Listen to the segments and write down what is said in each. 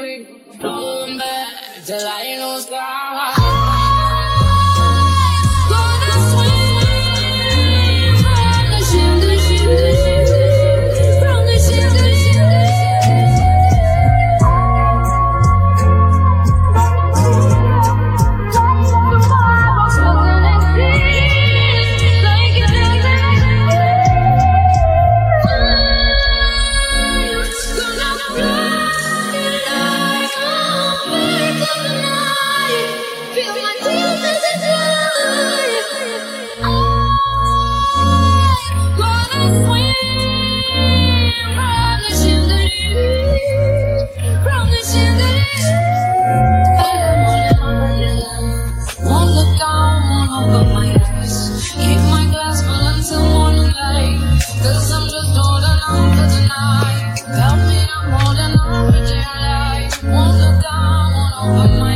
we going back till I ain't no sky. Help me I'm holding on, but you life. Won't look down, won't open my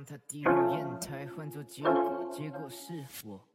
将她滴入烟台换做结果结果是我。